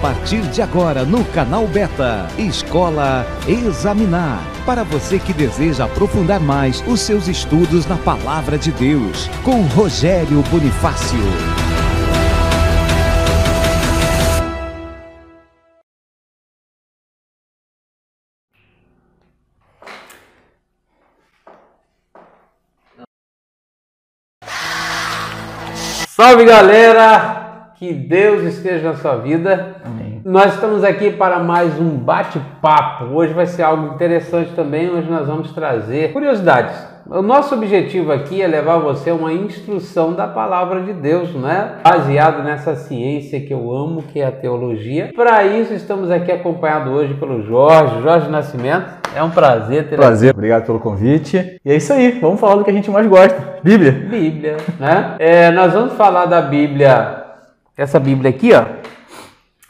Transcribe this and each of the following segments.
partir de agora no canal Beta, Escola Examinar. Para você que deseja aprofundar mais os seus estudos na Palavra de Deus, com Rogério Bonifácio. Salve galera! Que Deus esteja na sua vida. Amém. Nós estamos aqui para mais um bate-papo. Hoje vai ser algo interessante também. Hoje nós vamos trazer curiosidades. O nosso objetivo aqui é levar você a uma instrução da palavra de Deus, né? Baseado nessa ciência que eu amo, que é a teologia. Para isso, estamos aqui acompanhados hoje pelo Jorge, Jorge Nascimento. É um prazer ter Prazer, obrigado pelo convite. E é isso aí, vamos falar do que a gente mais gosta: Bíblia. Bíblia, né? É, nós vamos falar da Bíblia, essa Bíblia aqui, ó.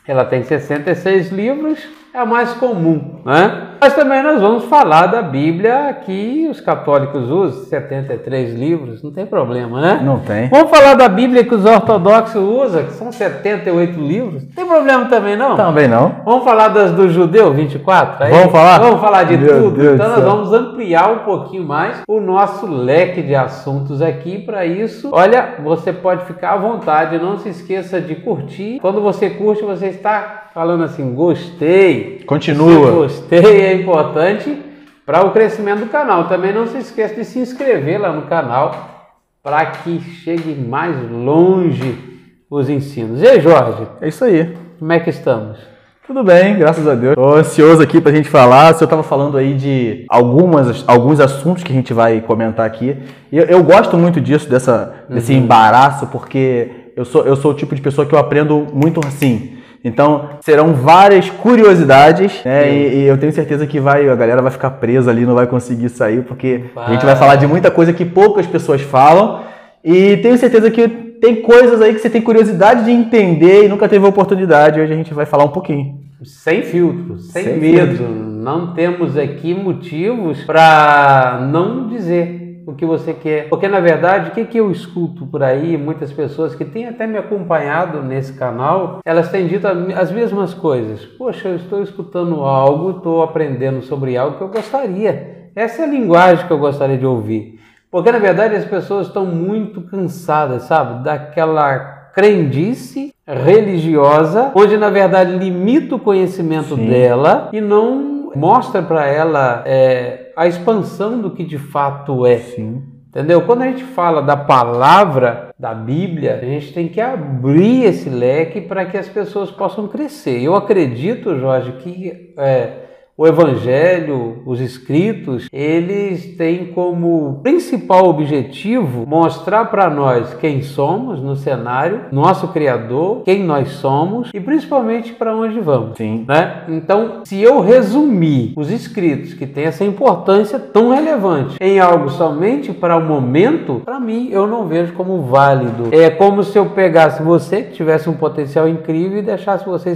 Ela tem 66 livros, é a mais comum, né? Mas também nós vamos falar da Bíblia que os católicos usam, 73 livros, não tem problema, né? Não tem. Vamos falar da Bíblia que os ortodoxos usam, que são 78 livros, não tem problema também não? Também não. Vamos falar das do judeu, 24? Aí? Vamos falar? Vamos falar de Meu tudo? Deus então nós vamos ampliar um pouquinho mais o nosso leque de assuntos aqui. Para isso, olha, você pode ficar à vontade, não se esqueça de curtir. Quando você curte, você está falando assim, gostei. Continua. Se gostei é importante para o crescimento do canal. Também não se esqueça de se inscrever lá no canal para que chegue mais longe os ensinos. E aí, Jorge, É isso aí. como é que estamos? Tudo bem, graças a Deus. Tô ansioso aqui pra gente falar. O senhor tava falando aí de algumas, alguns assuntos que a gente vai comentar aqui. E eu, eu gosto muito disso, dessa, desse embaraço, porque eu sou, eu sou o tipo de pessoa que eu aprendo muito assim. Então, serão várias curiosidades, né? E, e eu tenho certeza que vai, a galera vai ficar presa ali, não vai conseguir sair, porque a gente vai falar de muita coisa que poucas pessoas falam. E tenho certeza que tem coisas aí que você tem curiosidade de entender e nunca teve oportunidade. Hoje a gente vai falar um pouquinho. Sem filtro, sem, Sem medo. filtro. Não temos aqui motivos para não dizer o que você quer. Porque, na verdade, o que, que eu escuto por aí, muitas pessoas que têm até me acompanhado nesse canal, elas têm dito as mesmas coisas. Poxa, eu estou escutando algo, estou aprendendo sobre algo que eu gostaria. Essa é a linguagem que eu gostaria de ouvir. Porque, na verdade, as pessoas estão muito cansadas, sabe? Daquela crendice religiosa, onde na verdade limita o conhecimento Sim. dela e não mostra para ela é, a expansão do que de fato é. Sim. Entendeu? Quando a gente fala da palavra da Bíblia, a gente tem que abrir esse leque para que as pessoas possam crescer. Eu acredito, Jorge, que é, o Evangelho, os escritos, eles têm como principal objetivo mostrar para nós quem somos no cenário, nosso Criador, quem nós somos e principalmente para onde vamos Sim. né? Então, se eu resumir os escritos que têm essa importância tão relevante em algo somente para o momento, para mim eu não vejo como válido. É como se eu pegasse você que tivesse um potencial incrível e deixasse você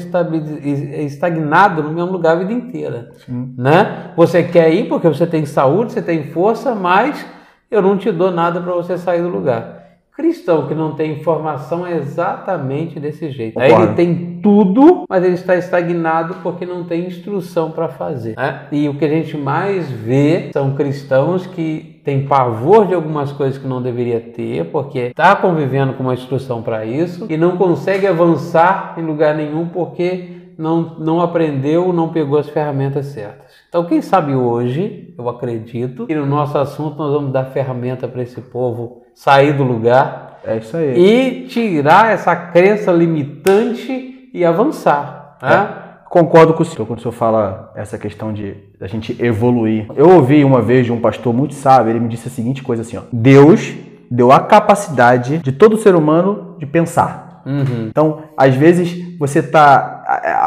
estagnado no mesmo lugar a vida inteira, né? Você quer ir porque você tem saúde, você tem força, mas eu não te dou nada para você sair do lugar. Cristão que não tem informação é exatamente desse jeito. Aí ele tem tudo, mas ele está estagnado porque não tem instrução para fazer. né? E o que a gente mais vê são cristãos que têm pavor de algumas coisas que não deveria ter, porque está convivendo com uma instrução para isso e não consegue avançar em lugar nenhum porque não, não aprendeu, não pegou as ferramentas certas. Então, quem sabe hoje, eu acredito, que no nosso assunto nós vamos dar ferramenta para esse povo sair do lugar É isso aí. e tirar essa crença limitante e avançar. Né? Concordo com o senhor quando o senhor fala essa questão de a gente evoluir. Eu ouvi uma vez de um pastor muito sábio, ele me disse a seguinte coisa assim, ó. Deus deu a capacidade de todo ser humano de pensar. Uhum. Então, às vezes você tá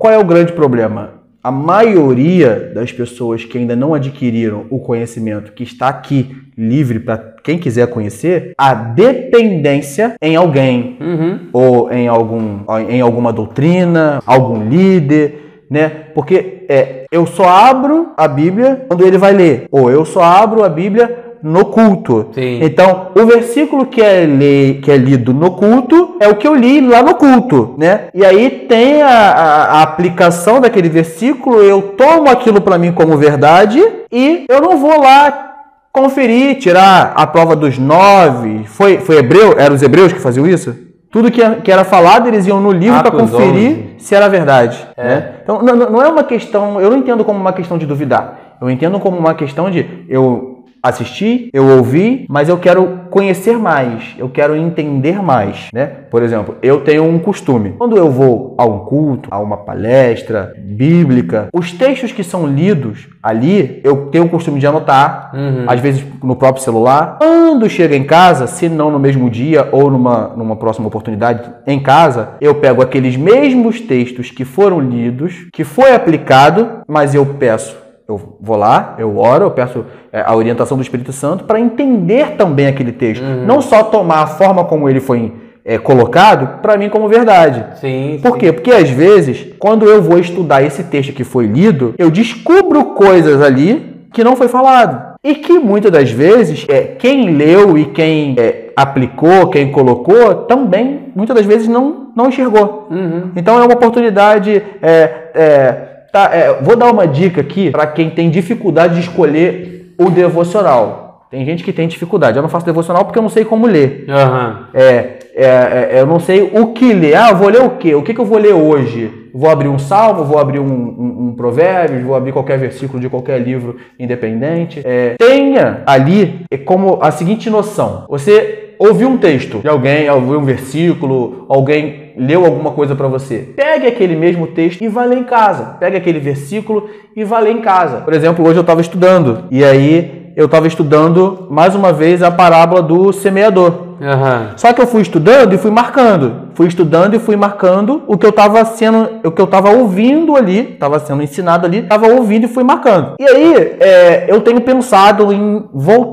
qual é o grande problema? A maioria das pessoas que ainda não adquiriram o conhecimento que está aqui livre para quem quiser conhecer, a dependência em alguém, Uhum. ou em, algum, em alguma doutrina, algum líder, né? Porque é, eu só abro a Bíblia quando ele vai ler, ou eu só abro a Bíblia no culto. Sim. Então, o versículo que é, le, que é lido no culto é o que eu li lá no culto, né? E aí tem a, a, a aplicação daquele versículo, eu tomo aquilo para mim como verdade e eu não vou lá conferir, tirar a prova dos nove. Foi, foi hebreu? Eram os hebreus que faziam isso? Tudo que, que era falado, eles iam no livro para conferir 11. se era verdade. É. Né? Então, não, não não é uma questão, eu não entendo como uma questão de duvidar. Eu entendo como uma questão de eu assisti, eu ouvi, mas eu quero conhecer mais, eu quero entender mais, né? Por exemplo, eu tenho um costume. Quando eu vou a um culto, a uma palestra bíblica, os textos que são lidos ali, eu tenho o costume de anotar, Uhum. às vezes no próprio celular. Quando chega em casa, se não no mesmo dia ou numa, numa próxima oportunidade em casa, eu pego aqueles mesmos textos que foram lidos, que foi aplicado, mas eu peço, eu vou lá, eu oro, eu peço é, a orientação do Espírito Santo para entender também aquele texto. Não só tomar a forma como ele foi é, colocado para mim como verdade. Sim. Por quê? Porque às vezes, quando eu vou estudar esse texto que foi lido, eu descubro coisas ali que não foi falado. E que muitas das vezes, é, quem leu e quem é, aplicou, quem colocou, também, muitas das vezes, não, não enxergou. Uhum. Então é uma oportunidade. é, é, tá, é, vou dar uma dica aqui para quem tem dificuldade de escolher o devocional. Tem gente que tem dificuldade. Eu não faço devocional porque eu não sei como ler. Aham. É, é, é, eu não sei o que ler. Ah, eu vou ler o quê? O que, que eu vou ler hoje? Vou abrir um salmo, vou abrir um, um, um provérbios, vou abrir qualquer versículo de qualquer livro independente. É, tenha ali é como a seguinte noção. Você ouviu um texto de alguém, ouviu um versículo, alguém leu alguma coisa para você. Pegue aquele mesmo texto e vá ler em casa. Pegue aquele versículo e vá ler em casa. Por exemplo, hoje eu estava estudando e aí eu estava estudando mais uma vez a parábola do semeador. Aham. Só que eu fui estudando e fui marcando. Fui estudando e fui marcando o que eu estava sendo, o que eu estava ouvindo ali, estava sendo ensinado ali, estava ouvindo e fui marcando. E aí, é, eu tenho pensado em,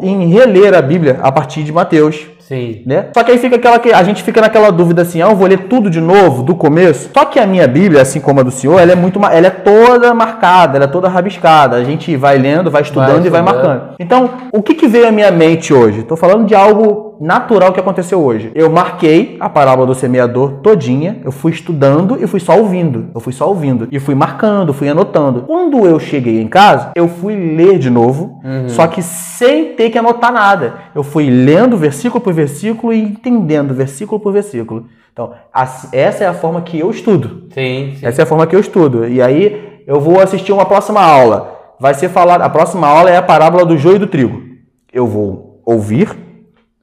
em reler a Bíblia a partir de Mateus. Sim. Né? Só que aí fica aquela que a gente fica naquela dúvida assim, ah, eu vou ler tudo de novo, do começo. Só que a minha Bíblia, assim como a do senhor, ela é muito, ela é toda marcada, ela é toda rabiscada. A gente vai lendo, vai estudando e vai marcando. Então, o que, que veio à minha mente hoje? Estou falando de algo natural que aconteceu hoje. Eu marquei a parábola do semeador todinha, eu fui estudando e fui só ouvindo. Eu fui só ouvindo. E fui marcando, fui anotando. Quando eu cheguei em casa, eu fui ler de novo, só que sem ter que anotar nada. Eu fui lendo versículo por versículo e entendendo versículo por versículo. Então, essa é a forma que eu estudo. Sim, sim. Essa é a forma que eu estudo. E aí eu vou assistir uma próxima aula. Vai ser falado. A próxima aula é a parábola do joio e do trigo. Eu vou ouvir,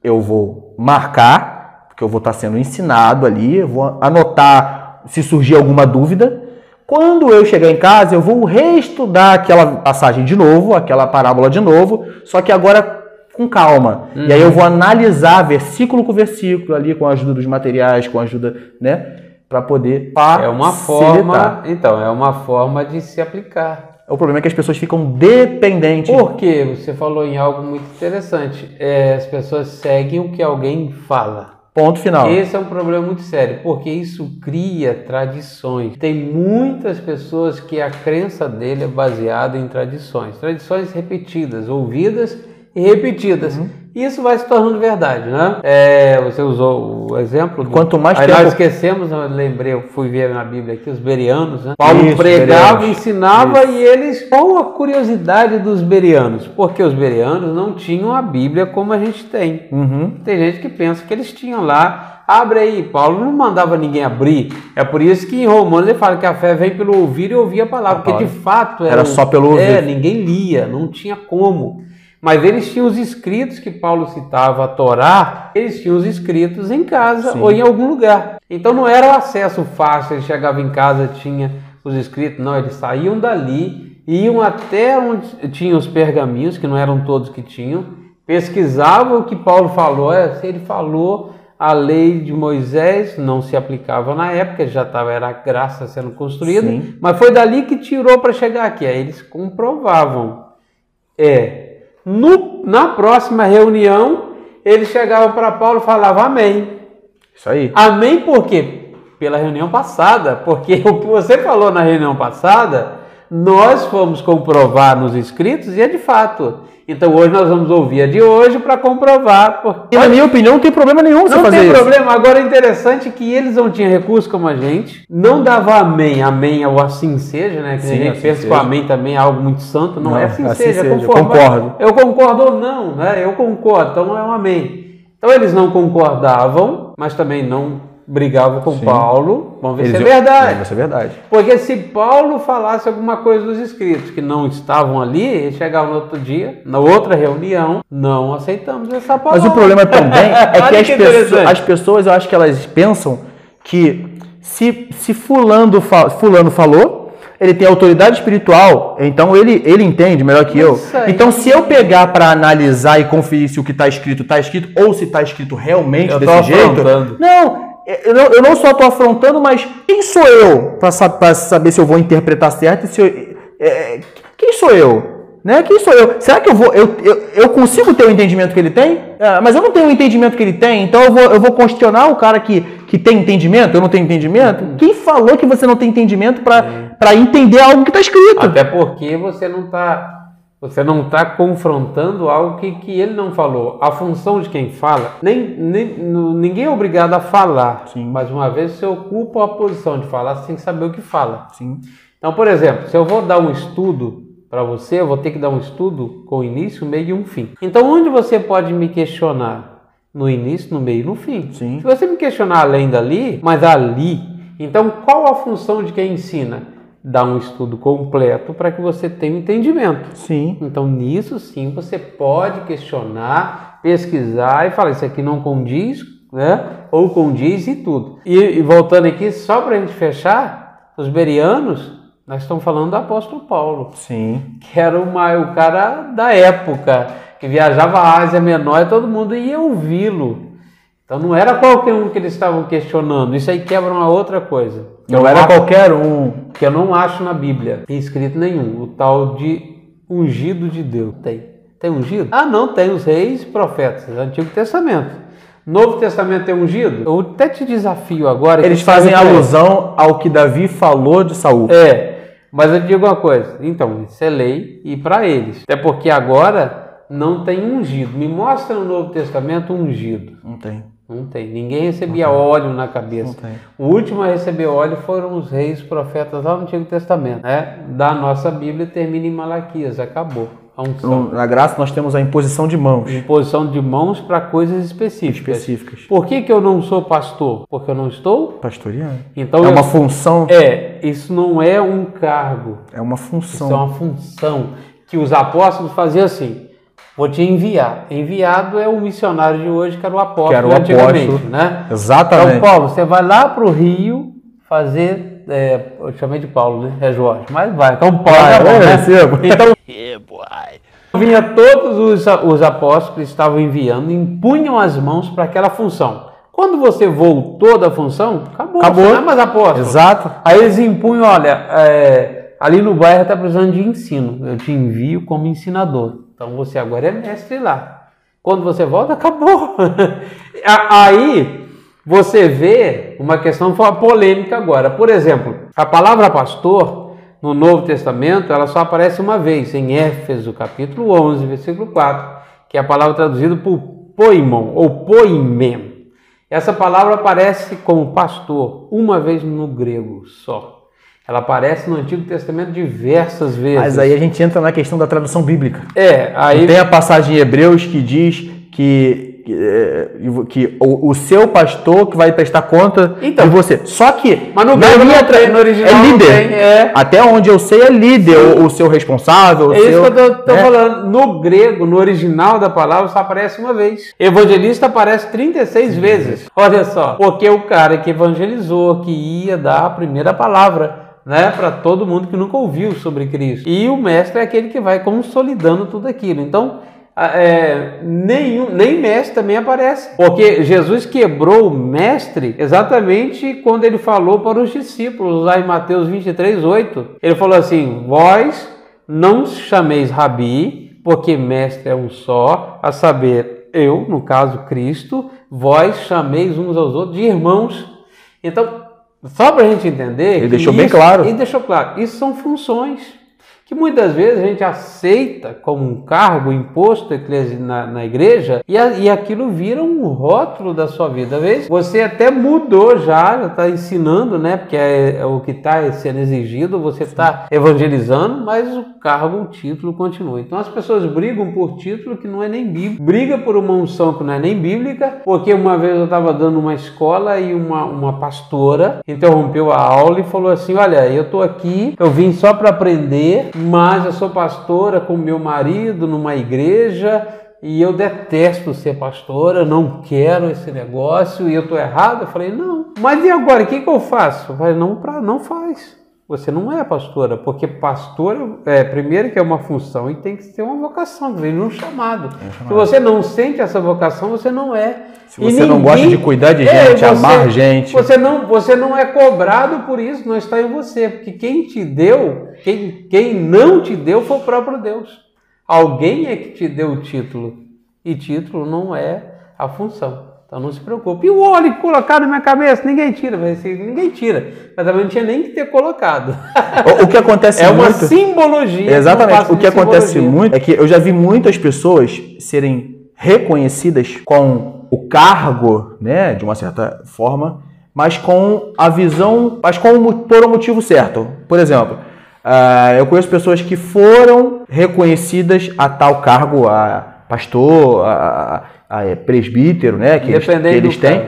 eu vou marcar, porque eu vou estar sendo ensinado ali, eu vou anotar se surgir alguma dúvida. Quando eu chegar em casa, eu vou reestudar aquela passagem de novo, aquela parábola de novo, só que agora com calma. E aí eu vou analisar versículo com versículo ali, com a ajuda dos materiais, com a ajuda, né? Para poder É uma forma, então, é uma forma de se aplicar. O problema é que as pessoas ficam dependentes. Porque você falou em algo muito interessante. É, as pessoas seguem o que alguém fala. Ponto final. Esse é um problema muito sério, porque isso cria tradições. Tem muitas pessoas que a crença dele é baseada em tradições, tradições repetidas, ouvidas e repetidas. Uhum. Isso vai se tornando verdade, né? É, você usou o exemplo. Do... Quanto mais Aí tempo- nós esquecemos, eu lembrei, eu fui ver na Bíblia aqui os berianos, né? Paulo Isso, pregava, bereanos. ensinava e eles. Qual a curiosidade dos berianos? Porque os berianos não tinham a Bíblia como a gente tem. Uhum. Tem gente que pensa que eles tinham lá. Abre aí, Paulo não mandava ninguém abrir. É por isso que em Romanos ele fala que a fé vem pelo ouvir e ouvir a palavra. Porque de fato Era o- só pelo É, ouvir. ninguém lia, não tinha como. Mas eles tinham os escritos que Paulo citava, a Torá, eles tinham os escritos em casa Sim. ou em algum lugar. Então não era o acesso fácil, ele chegava em casa, tinha os escritos, não, eles saíam dali, iam até onde tinham os pergaminhos, que não eram todos que tinham, pesquisavam o que Paulo falou, é, se ele falou, a lei de Moisés não se aplicava na época, já estava era a graça sendo construída, Sim. mas foi dali que tirou para chegar aqui. Aí eles comprovavam. É, no- na próxima reunião, ele chegava para Paulo e falava amém. Isso aí. Amém por quê? Pela reunião passada, porque o que você falou na reunião passada Nós fomos comprovar nos escritos e é de fato. Então hoje nós vamos ouvir a de hoje para comprovar. Porque... E na minha opinião não tem problema nenhum você não fazer isso. Não tem problema. Agora é interessante que eles não tinham recurso como a gente, não dava amém, amém ou assim seja, né? Que Sim, a gente assim pensa seja. que o amém também é algo muito santo, não, não é assim, assim seja. seja. Conforme, concordo. Eu concordo ou não, né? Eu concordo, então é um amém. Então eles não concordavam, mas também não brigavam com Sim. Paulo. Vamos ver Eles se é verdade. Vai ser verdade. Porque se Paulo falasse alguma coisa dos escritos que não estavam ali, chegava no outro dia, na outra reunião, não aceitamos essa palavra. Mas o problema também é que, as, que pessoas, as pessoas, eu acho que elas pensam que se, se fulano, fulano falou, ele tem autoridade espiritual, então ele, ele entende melhor que eu. Então, se eu pegar para analisar e conferir se o que está escrito está escrito ou se está escrito realmente eu desse jeito, não, eu não, eu não só estou afrontando, mas quem sou eu para saber se eu vou interpretar certo se eu, é, quem sou eu? Né? Quem sou eu? Será que eu vou eu, eu, eu consigo ter o entendimento que ele tem? É, mas eu não tenho o entendimento que ele tem, então eu vou, eu vou questionar o cara que, que tem entendimento, eu não tenho entendimento? Uhum. Quem falou que você não tem entendimento para entender algo que está escrito? Até porque você não está você não está confrontando algo que, que ele não falou. A função de quem fala, nem, nem ninguém é obrigado a falar, Sim. mas uma vez você ocupa a posição de falar, que saber o que fala. Sim. Então, por exemplo, se eu vou dar um estudo para você, eu vou ter que dar um estudo com início, meio e um fim. Então, onde você pode me questionar? No início, no meio e no fim. Sim. Se você me questionar além dali, mas ali, então qual a função de quem ensina? Dar um estudo completo para que você tenha um entendimento. Sim. Então, nisso sim, você pode questionar, pesquisar e falar: isso aqui não condiz, né? Ou condiz e tudo. E, e voltando aqui, só para a gente fechar, os berianos, nós estamos falando do apóstolo Paulo. Sim. Que era uma, o cara da época, que viajava à Ásia Menor e todo mundo ia ouvi-lo. Então não era qualquer um que eles estavam questionando. Isso aí quebra uma outra coisa. Não era qualquer um. Que eu não acho na Bíblia, tem escrito nenhum. O tal de ungido de Deus. Tem. Tem ungido? Ah, não, tem os reis e profetas, Antigo Testamento. Novo Testamento é ungido? Eu até te desafio agora. Eles fazem alusão ao que Davi falou de Saul. É, mas eu digo uma coisa. Então, isso é lei e para eles. Até porque agora não tem ungido. Me mostra no Novo Testamento ungido. Não tem. Não tem. Ninguém recebia óleo na cabeça. O último a receber óleo foram os reis profetas lá no Antigo Testamento. Né? Da nossa Bíblia termina em Malaquias, acabou. Na graça nós temos a imposição de mãos. Imposição de mãos para coisas específicas. específicas. Por que, que eu não sou pastor? Porque eu não estou pastoreando. Então é uma função. É, isso não é um cargo. É uma função. Isso é uma função que os apóstolos faziam assim. Vou te enviar. Enviado é o missionário de hoje, que era o apóstolo que era o antigamente, apóstolo. né? Exatamente. Então, Paulo, você vai lá para o Rio fazer. É, eu chamei de Paulo, né? É Jorge. Mas vai. Então, Paulo. Ah, é, né? Então, vinha todos os, os apóstolos que estavam enviando, impunham as mãos para aquela função. Quando você voltou da função, acabou. Acabou. Não é mais apóstolo. Exato. Aí eles impunham, olha, é, ali no bairro está precisando de ensino. Eu te envio como ensinador. Então você agora é mestre lá. Quando você volta, acabou. Aí você vê uma questão polêmica agora. Por exemplo, a palavra pastor no Novo Testamento, ela só aparece uma vez, em Éfeso, capítulo 11, versículo 4, que é a palavra traduzida por poimon ou poimem. Essa palavra aparece como pastor uma vez no grego só. Ela aparece no Antigo Testamento diversas vezes. Mas aí a gente entra na questão da tradução bíblica. É, aí. Tem a passagem em Hebreus que diz que, que, é, que o, o, seu pastor que vai prestar conta então, de você. Só que. Mas no, na minha, no original é líder. Tem, é. Até onde eu sei é líder, o, o, seu responsável. É seu, isso que eu estou né? falando. No grego, no original da palavra, só aparece uma vez. Evangelista aparece 36 Sim. vezes. Olha só. Porque o cara que evangelizou, que ia dar a primeira palavra né, para todo mundo que nunca ouviu sobre Cristo. E o mestre é aquele que vai consolidando tudo aquilo. Então, é, nenhum, nem mestre também aparece, porque Jesus quebrou o mestre exatamente quando ele falou para os discípulos, lá em Mateus 23, 8. Ele falou assim: Vós não chameis rabi, porque mestre é um só, a saber, eu, no caso Cristo, vós chameis uns aos outros de irmãos. Então, Só para a gente entender. Ele deixou bem claro. Ele deixou claro. Isso são funções que muitas vezes a gente aceita como um cargo imposto na, na igreja e, a, e aquilo vira um rótulo da sua vida. Vezes você até mudou já, já está ensinando, né? Porque é, é o que está sendo exigido, você está evangelizando, mas o cargo, o título continua. Então as pessoas brigam por título que não é nem bíblico, briga por uma unção que não é nem bíblica, porque uma vez eu estava dando uma escola e uma, uma pastora interrompeu a aula e falou assim: Olha, eu estou aqui, eu vim só para aprender mas eu sou pastora com meu marido numa igreja e eu detesto ser pastora, não quero esse negócio e eu estou errado. Eu falei, não. Mas e agora, o que, que eu faço? Eu falei, não, pra, não faz. Você não é pastora, porque pastora, é, primeiro que é uma função e tem que ter uma vocação, vem um chamado. É chamado. Se você não sente essa vocação, você não é. Se você ninguém, não gosta de cuidar de é, gente, é, você, amar gente. Você não, você não é cobrado por isso, não está em você. Porque quem te deu, quem, quem não te deu foi o próprio Deus. Alguém é que te deu o título. E título não é a função. Então não se preocupe. E o óleo colocado na minha cabeça, ninguém tira. Ser, ninguém tira. Mas também não tinha nem que ter colocado. O, que acontece é muito. É uma simbologia. Exatamente. O que acontece muito é que eu já vi muitas pessoas serem reconhecidas com o cargo, né, de uma certa forma, mas com a visão, mas com, por um motivo certo. Por exemplo, uh, eu conheço pessoas que foram reconhecidas a tal cargo, a pastor, a, a é, presbítero, né, que eles, que eles têm,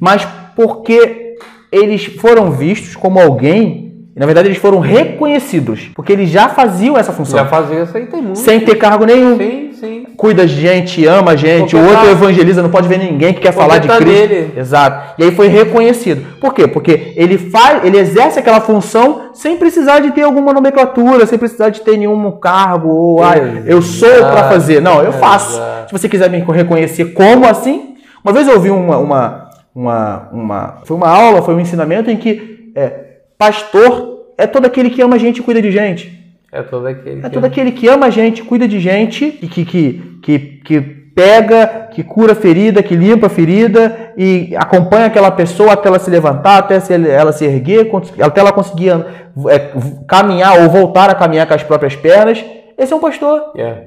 mas porque eles foram vistos como alguém na verdade, eles foram reconhecidos, porque eles já faziam essa função. Já faziam isso aí, tem muito. Sem ter cargo nenhum. Sim, sim. Cuida de gente, ama a gente, o outro tá... evangeliza, não pode ver ninguém que quer falar de Cristo. Nele. Exato. E aí foi reconhecido. Por quê? Porque ele faz, ele exerce aquela função sem precisar de ter alguma nomenclatura, sem precisar de ter nenhum cargo, ou ah, eu sou para fazer. Não, eu faço. Exato. Se você quiser me reconhecer como assim. Uma vez eu ouvi uma, uma, uma, uma. Foi uma aula, foi um ensinamento em que. É, Pastor é todo aquele que ama a gente e cuida de gente. É todo aquele. É que... todo aquele que ama a gente, cuida de gente e que, que, que, que pega, que cura ferida, que limpa a ferida e acompanha aquela pessoa até ela se levantar, até ela se erguer, até ela conseguir é, caminhar ou voltar a caminhar com as próprias pernas. Esse é um pastor. Yeah.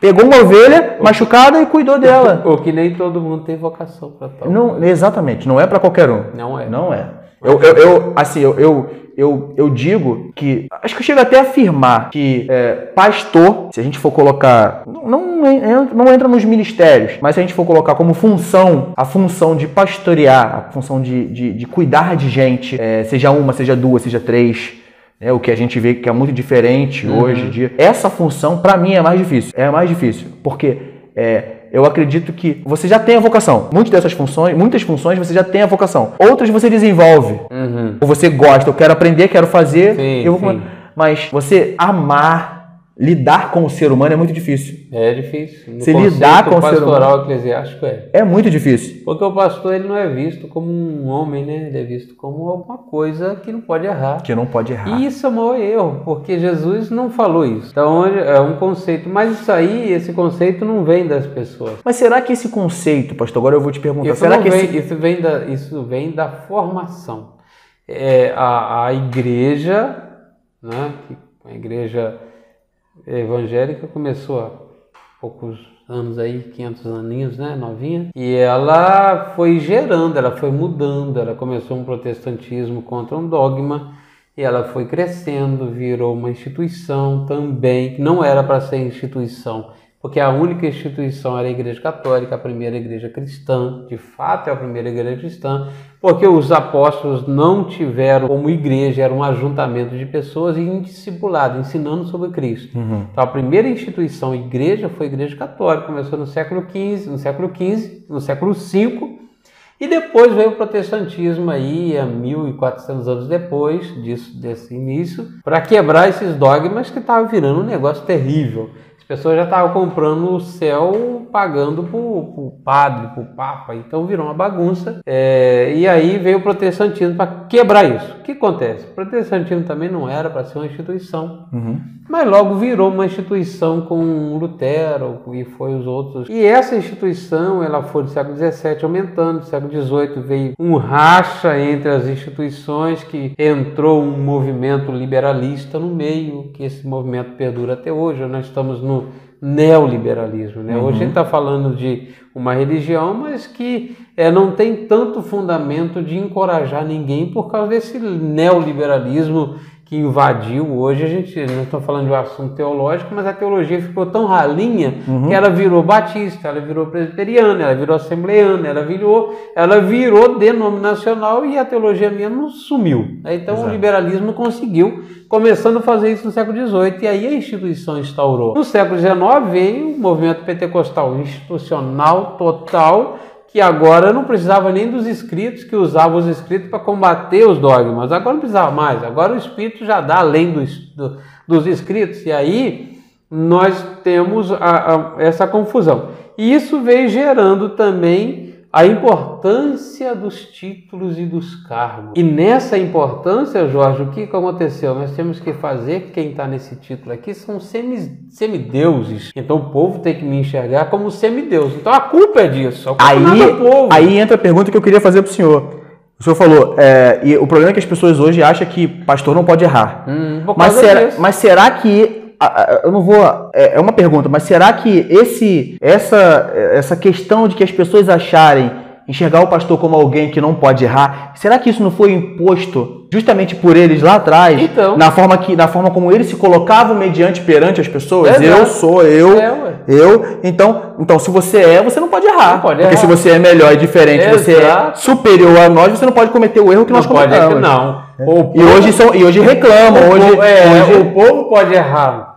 Pegou uma ovelha o machucada e cuidou dela. O que nem todo mundo tem vocação para tal. Não, exatamente, não é para qualquer um. Não é. Não é. Eu, eu, eu, assim, eu, eu, eu, eu digo que. Acho que eu chego até a afirmar que é, pastor, se a gente for colocar. Não, não, entra nos ministérios, mas se a gente for colocar como função, a função de pastorear, a função de, de, de cuidar de gente, é, seja uma, seja duas, seja três. É, o que a gente vê que é muito diferente uhum. hoje em dia. Essa função, para mim, é mais difícil. É mais difícil. Porque é, eu acredito que você já tem a vocação. Muitas dessas funções, muitas funções você já tem a vocação. Outras você desenvolve. Uhum. Ou você gosta, eu quero aprender, quero fazer. Sim, eu vou... Mas você amar lidar com o ser humano é muito difícil. É difícil. No Se lidar com o ser humano. pastoral eclesiástico é. É muito difícil. Porque o pastor ele não é visto como um homem, né? Ele é visto como alguma coisa que não pode errar. Que não pode errar. E isso é o maior erro, porque Jesus não falou isso. Então é um conceito, mas isso aí, esse conceito não vem das pessoas. Mas será que esse conceito, pastor, agora eu vou te perguntar, isso será que vem, esse... isso vem da isso vem da formação. É, a, a igreja, né? A igreja evangélica começou há poucos anos aí, 500 aninhos, né, novinha, e ela foi gerando, ela foi mudando, ela começou um protestantismo contra um dogma, e ela foi crescendo, virou uma instituição também, que não era para ser instituição, porque a única instituição era a Igreja Católica, a primeira igreja cristã, de fato é a primeira igreja cristã, porque os apóstolos não tiveram como igreja, era um ajuntamento de pessoas indiscipulado, ensinando sobre Cristo. Uhum. Então a primeira instituição igreja foi a Igreja Católica, começou no século XV, no século XV, no século V, e depois veio o protestantismo aí, há 1400 anos depois disso, desse início, para quebrar esses dogmas que estavam virando um negócio terrível pessoas já estavam comprando o céu pagando para o padre, para o papa. Então virou uma bagunça. É, e aí veio o protestantismo para quebrar isso. O que acontece? O protestantismo também não era para ser uma instituição. Uhum. Mas logo virou uma instituição com Lutero e foi os outros. E essa instituição, ela foi do século XVII aumentando, do século XVIII veio um racha entre as instituições que entrou um movimento liberalista no meio, que esse movimento perdura até hoje. Nós estamos no neoliberalismo. Né? Hoje a gente está falando de uma religião, mas que é, não tem tanto fundamento de encorajar ninguém por causa desse neoliberalismo que invadiu hoje. A gente não estou falando de um assunto teológico, mas a teologia ficou tão ralinha Uhum. que ela virou batista, ela virou presbiteriana, ela virou assembleiana, ela virou, ela virou denominacional e a teologia mesmo sumiu. Então Exato. o liberalismo conseguiu, começando a fazer isso no século XVIII, e aí a instituição instaurou. No século XIX veio o movimento pentecostal institucional total, que agora não precisava nem dos escritos, que usava os escritos para combater os dogmas. Agora não precisava mais, agora o Espírito já dá além dos, do- dos escritos. E aí nós temos a- a- essa confusão. E isso veio gerando também a importância dos títulos e dos cargos. E nessa importância, Jorge, o que aconteceu? Nós temos que fazer que quem está nesse título aqui são semi- semideuses. Então o povo tem que me enxergar como semideus. Então a culpa é disso. Culpa Aí, é povo. aí entra a pergunta que eu queria fazer pro senhor. O senhor falou, é, e o problema é que as pessoas hoje acham que pastor não pode errar. Hum, Mas será, mas será que. Eu não vou. É é uma pergunta, mas será que esse, essa, essa questão de que as pessoas acharem enxergar o pastor como alguém que não pode errar, será que isso não foi imposto justamente por eles lá atrás? Então. Na forma, que, na forma como eles se colocavam mediante perante as pessoas? Exato. Eu sou eu. É. Eu, então, então, se você é, você não pode errar. Não pode porque errar. se você é melhor e diferente, você é Exato. superior a nós, você não pode cometer o erro que não nós pode é que cometemos. não. O E hoje, são, e hoje reclamam. O Hoje, povo- é, hoje- o povo pode errar.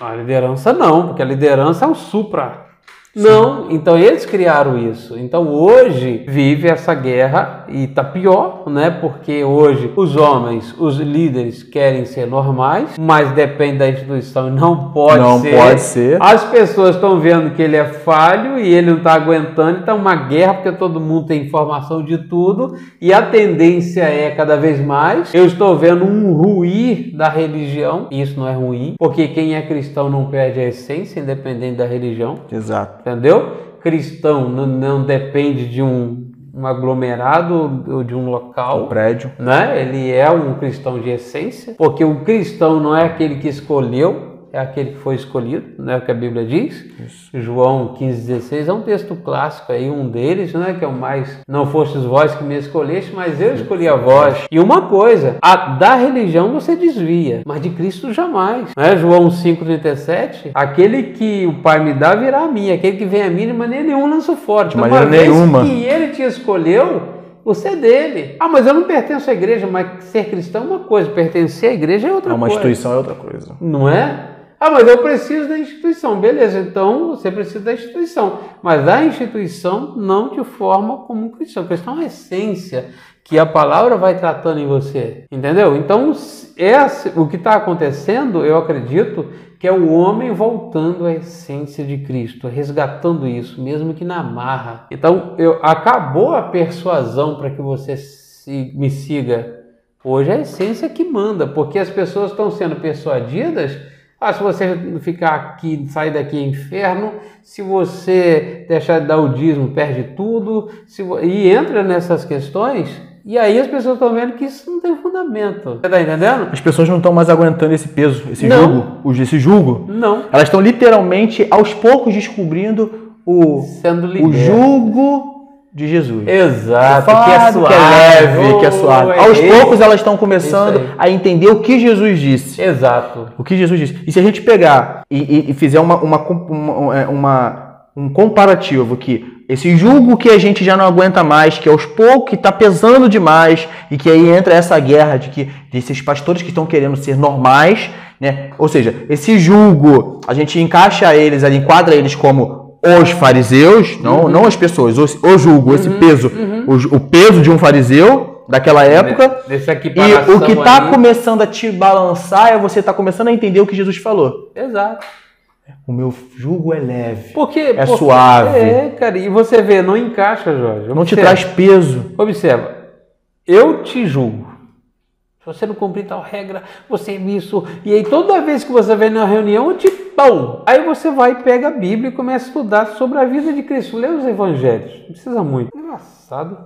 A liderança não, porque a liderança é o supra. Não, então eles criaram isso. Então hoje vive essa guerra e tá pior, né? Porque hoje os homens, os líderes querem ser normais, mas depende da instituição e não pode Não ser. pode ser. As pessoas estão vendo que ele é falho e ele não está aguentando, então é uma guerra porque todo mundo tem informação de tudo e a tendência é cada vez mais. Eu estou vendo um ruir da religião, e isso não é ruim, porque quem é cristão não perde a essência, independente da religião, Exato. Entendeu? Cristão não, não depende de um, um aglomerado ou de um local O prédio. né? Ele é um cristão de essência, porque o cristão não é aquele que escolheu, é aquele que foi escolhido, né? O que a Bíblia diz. João 15,16 é um texto clássico aí, um deles, né? Que é o mais. Não fostes vós que me escolheste, mas eu escolhi a vós. E uma coisa, a, da religião você desvia, mas de Cristo jamais. Né? João 5,37, aquele que o Pai me dá virá a mim, aquele que vem a mim de maneira nenhuma lanço fora. De maneira uma nenhuma. que ele te escolheu, você é dele. Ah, mas eu não pertenço à igreja, mas ser cristão é uma coisa, pertencer à igreja é outra É uma coisa. instituição, é outra coisa. Não é? Ah, mas eu preciso da instituição. Beleza, então você precisa da instituição. Mas a instituição não te forma como um cristão. Cristão é uma essência que a palavra vai tratando em você. Entendeu? Então, esse, o que está acontecendo, eu acredito, que é o homem voltando à essência de Cristo, resgatando isso, mesmo que na marra. Então, eu, acabou a persuasão para que você se- me siga. Hoje é a essência que manda, porque as pessoas estão sendo persuadidas. Ah, se você ficar aqui, sair daqui é inferno. Se você deixar de dar o dízimo, perde tudo. Se e entra nessas questões. E aí as pessoas estão vendo que isso não tem fundamento. Você tá entendendo? As pessoas não estão mais aguentando esse peso, esse Não. esse jugo. Não. Elas estão literalmente, aos poucos, descobrindo o, Sendo o liberto. De Jesus. Exato. O que é suave. que é leve, que é suave. Oh, é Aos esse. poucos elas estão começando a entender o que Jesus disse. Exato. O que Jesus disse. E se a gente pegar e, e- e fizer uma, uma, uma- é, uma- um comparativo que esse julgo que a gente já não aguenta mais, que aos poucos está pesando demais, e que aí entra essa guerra de que desses pastores que estão querendo ser normais, né? Ou seja, esse julgo, a gente encaixa eles enquadra eles como os fariseus, não, não as pessoas, o, o julgo, esse peso, o, ju- o peso de um fariseu daquela época. Aqui E o que está começando a te balançar é você estar começando a entender o que Jesus falou. Exato. O meu jugo é leve. Porque, é porque- suave. É, cara, e você vê, não encaixa, Jorge. Não te Observa. traz peso. Observa, eu te julgo. Se você não cumprir tal regra, você é isso. E aí toda vez que você vem na reunião, eu te pão. Aí você vai, pega a Bíblia e começa a estudar sobre a vida de Cristo. Lê os evangelhos. Não precisa muito. Engraçado.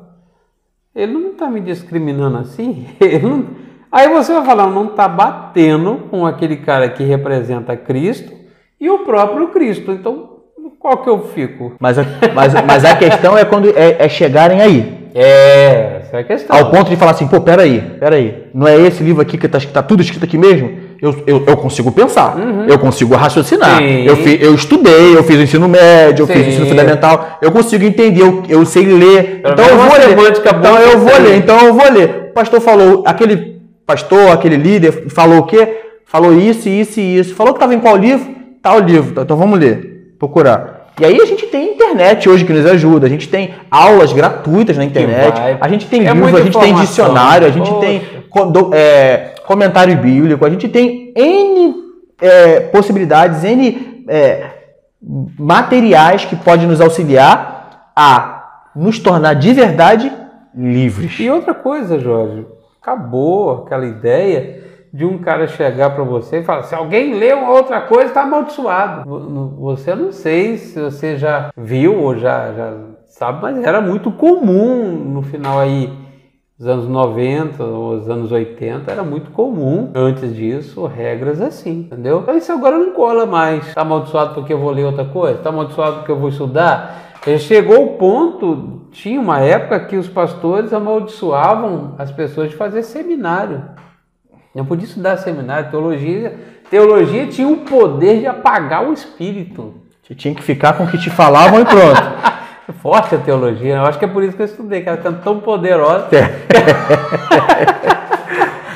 Ele não está me discriminando assim. Não- Aí você vai falar, não está batendo com aquele cara que representa Cristo e o próprio Cristo. Então, qual que eu fico? Mas a, mas, mas a questão é quando é, é chegarem aí. É, essa é a questão. Ao ponto de falar assim, pô, peraí, peraí. Não é esse livro aqui que tá, que tá tudo escrito aqui mesmo? Eu, eu, eu consigo pensar, eu consigo raciocinar. Uhum. Sim. Eu, fi- eu estudei, eu fiz o ensino médio, eu fiz o Sim. ensino fundamental, eu consigo entender, eu, eu sei ler. Pelo então eu menos vou ler. Então eu vou ler, então eu vou ler. O pastor falou, aquele pastor, aquele líder, falou o quê? Falou isso, isso e isso. Falou que estava em qual livro? Tal livro. Então vamos ler, procurar. E aí a gente tem internet hoje que nos ajuda, a gente tem aulas gratuitas na internet, a gente tem É livro, a gente tem dicionário, a gente Poxa. tem é, comentário bíblico, a gente tem N é, possibilidades, N é, materiais que podem nos auxiliar a nos tornar de verdade livres. E outra coisa, Jorge, acabou aquela ideia de um cara chegar para você e falar: se alguém uma outra coisa, está amaldiçoado. Vo- Você não sei se você já viu ou já, já sabe, mas era muito comum no final aí anos 90, os anos 80, era muito comum, antes disso, regras assim, entendeu? Então isso agora não cola mais. Tá amaldiçoado porque eu vou ler outra coisa? Tá amaldiçoado porque eu vou estudar? Eh, Chegou o ponto, tinha uma época que os pastores amaldiçoavam as pessoas de fazer seminário. Não podia estudar seminário, teologia. Teologia tinha o poder de apagar o espírito. Você tinha que ficar com o que te falavam e pronto. É Forte a teologia, eu acho que é por isso que eu estudei, que ela é tão poderosa.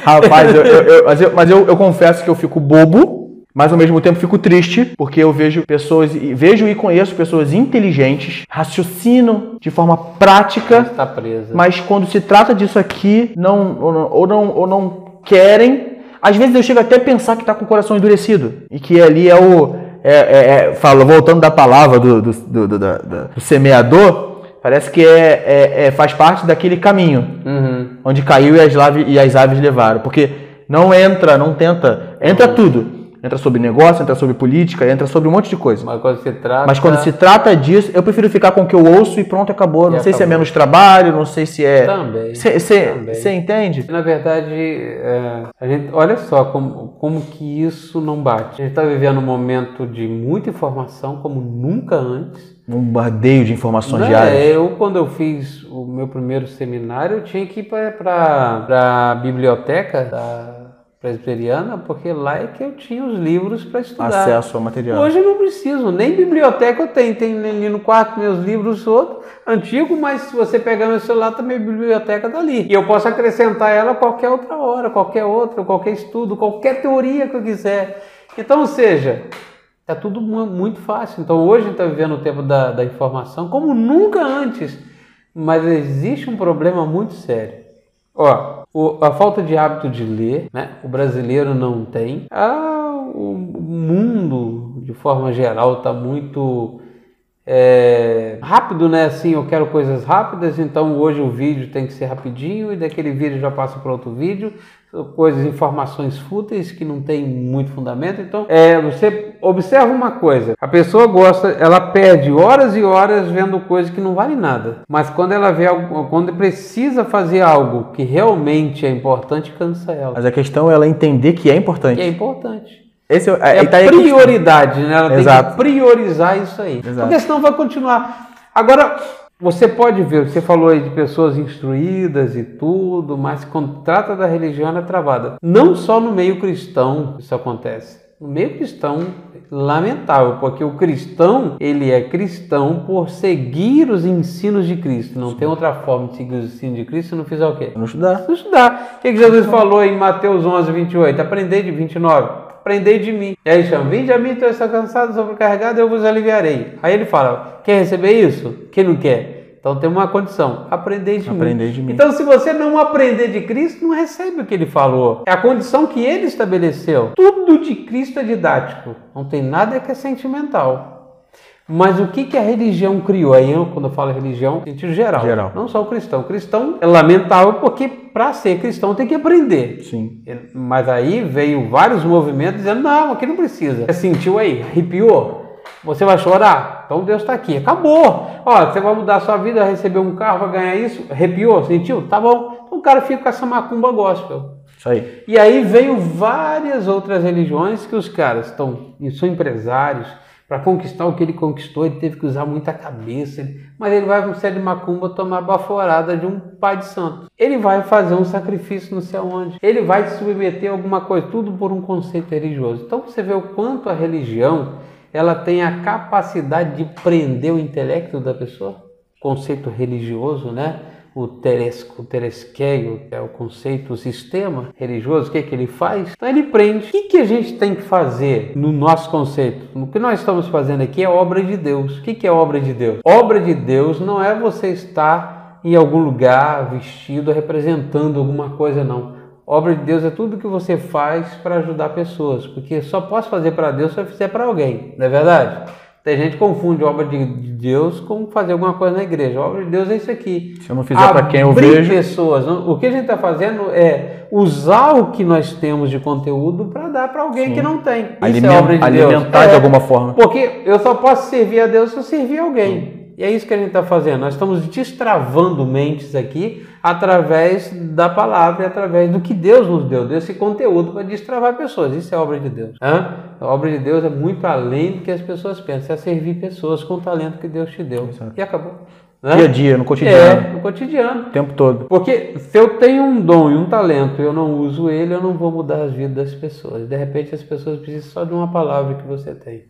Rapaz, eu- eu- eu- mas, eu, mas eu, eu confesso que eu fico bobo, mas ao mesmo tempo fico triste, porque eu vejo pessoas, vejo e conheço pessoas inteligentes, raciocinam de forma prática, Está presa. mas quando se trata disso aqui, não ou não, ou não, ou não querem. Às vezes eu chego até a pensar que está com o coração endurecido e que ali é o. É, é, é, fala, voltando da palavra do, do, do, do- do semeador, parece que é, é- é- faz parte daquele caminho Uhum. onde caiu e as, lave- e as aves levaram. Porque não entra, não tenta. Entra tudo. Entra sobre negócio, entra sobre política, entra sobre um monte de coisa. Mas quando se trata. Mas quando se trata disso, eu prefiro ficar com o que eu ouço e pronto, acabou. Não E sei se é menos trabalho, não sei se é. Também. Você entende? Na verdade, é, a gente, olha só como, como que isso não bate. A gente está vivendo um momento de muita informação como nunca antes. Um bombardeio de informações Né? diárias. Eu, quando eu fiz o meu primeiro seminário, eu tinha que ir para a biblioteca da presbiteriana, porque lá é que eu tinha os livros para estudar. Acesso ao material. Hoje eu não preciso, nem biblioteca eu tenho. Tem ali no quarto meus livros outros, antigo, mas se você pegar meu celular, também a biblioteca tá ali. E eu posso acrescentar ela a qualquer outra hora, qualquer outra, qualquer estudo, qualquer teoria que eu quiser. Então, ou seja, é tudo mu- muito fácil. Então hoje a gente está vivendo o tempo da, da informação como nunca antes. Mas existe um problema muito sério. Ó, o- a falta de hábito de ler, né? O brasileiro não tem. Ah, o mundo, de forma geral, está muito é, rápido, né? Assim, eu quero coisas rápidas, então hoje o vídeo tem que ser rapidinho e daquele vídeo já passa para outro vídeo. Coisas, informações fúteis que não tem muito fundamento. Então, é, você observa uma coisa: a pessoa gosta, ela perde horas e horas vendo coisas que não valem nada. Mas quando ela vê algo, quando precisa fazer algo que realmente é importante, cansa ela. Mas a questão é ela entender que é importante. E é importante. Esse é, É aí tá prioridade, né? Ela tem Exato. que priorizar isso aí. Exato. Porque senão vai continuar. Agora, você pode ver, você falou aí de pessoas instruídas e tudo, mas quando trata da religião ela é travada. Não só no meio cristão isso acontece. No meio cristão, lamentável, porque o cristão, ele é cristão por seguir os ensinos de Cristo. Não tem outra forma de seguir os ensinos de Cristo se não fizer o quê? Não estudar. Não estudar. O que, Jesus falou em Mateus 11, 28? Aprendei de 29. Aprendei de mim. E aí chama, vinde a mim, todos estão cansados, sobrecarregados, eu vos aliviarei. Aí ele fala, quer receber isso? Quem não quer? Então tem uma condição: aprender de Aprender mim. de mim. Então, se você não aprender de Cristo, não recebe o que ele falou. É a condição que ele estabeleceu. Tudo de Cristo é didático. Não tem nada que é sentimental. Mas o que, que a religião criou? Aí, eu, quando eu falo religião, em sentido geral. Geral. Não só o cristão. O cristão é lamentável porque, para ser cristão, tem que aprender. Sim. Mas aí veio vários movimentos dizendo: não, aqui não precisa. Você sentiu aí, arrepiou? Você vai chorar? Então Deus está aqui. Acabou. Ó, você vai mudar a sua vida, vai receber um carro, vai ganhar isso. Arrepiou? Sentiu? Tá bom. Então o cara fica com essa macumba gospel. Isso aí. E aí veio várias outras religiões que os caras estão, são empresários. Para conquistar o que ele conquistou, ele teve que usar muita cabeça. Mas ele vai com ser de macumba tomar baforada de um pai de santo. Ele vai fazer um sacrifício não sei aonde. Ele vai submeter a alguma coisa, tudo por um conceito religioso. Então você vê o quanto a religião ela tem a capacidade de prender o intelecto da pessoa. Conceito religioso, né? O teresco, teresqueio, que é o conceito, o sistema religioso, o que, é que ele faz? Então ele prende. O que, que a gente tem que fazer no nosso conceito? O que nós estamos fazendo aqui é obra de Deus. O que, que é obra de Deus? Obra de Deus não é você estar em algum lugar vestido representando alguma coisa, não. Obra de Deus é tudo que você faz para ajudar pessoas, porque só posso fazer para Deus se eu fizer para alguém, não é verdade? Tem gente que confunde obra de de Deus com fazer alguma coisa na igreja. A obra de Deus é isso aqui. Se eu não fizer para quem eu vejo. pessoas. O que a gente está fazendo é usar o que nós temos de conteúdo para dar para alguém que não tem. Isso Alimen- é obra de Deus. alimentar de É. alguma forma. Porque eu só posso servir a Deus se eu servir alguém. E é isso que a gente está fazendo. Nós estamos destravando mentes aqui através da palavra e através do que Deus nos deu, desse conteúdo para destravar pessoas. Isso é obra de Deus. Hã? A obra de Deus é muito além do que as pessoas pensam. É servir pessoas com o talento que Deus te deu. E acabou. Dia a dia, no É, cotidiano. no cotidiano. O tempo todo. Porque se eu tenho um dom e um talento e eu não uso ele, eu não vou mudar as vidas das pessoas. De repente as pessoas precisam só de uma palavra que você tem,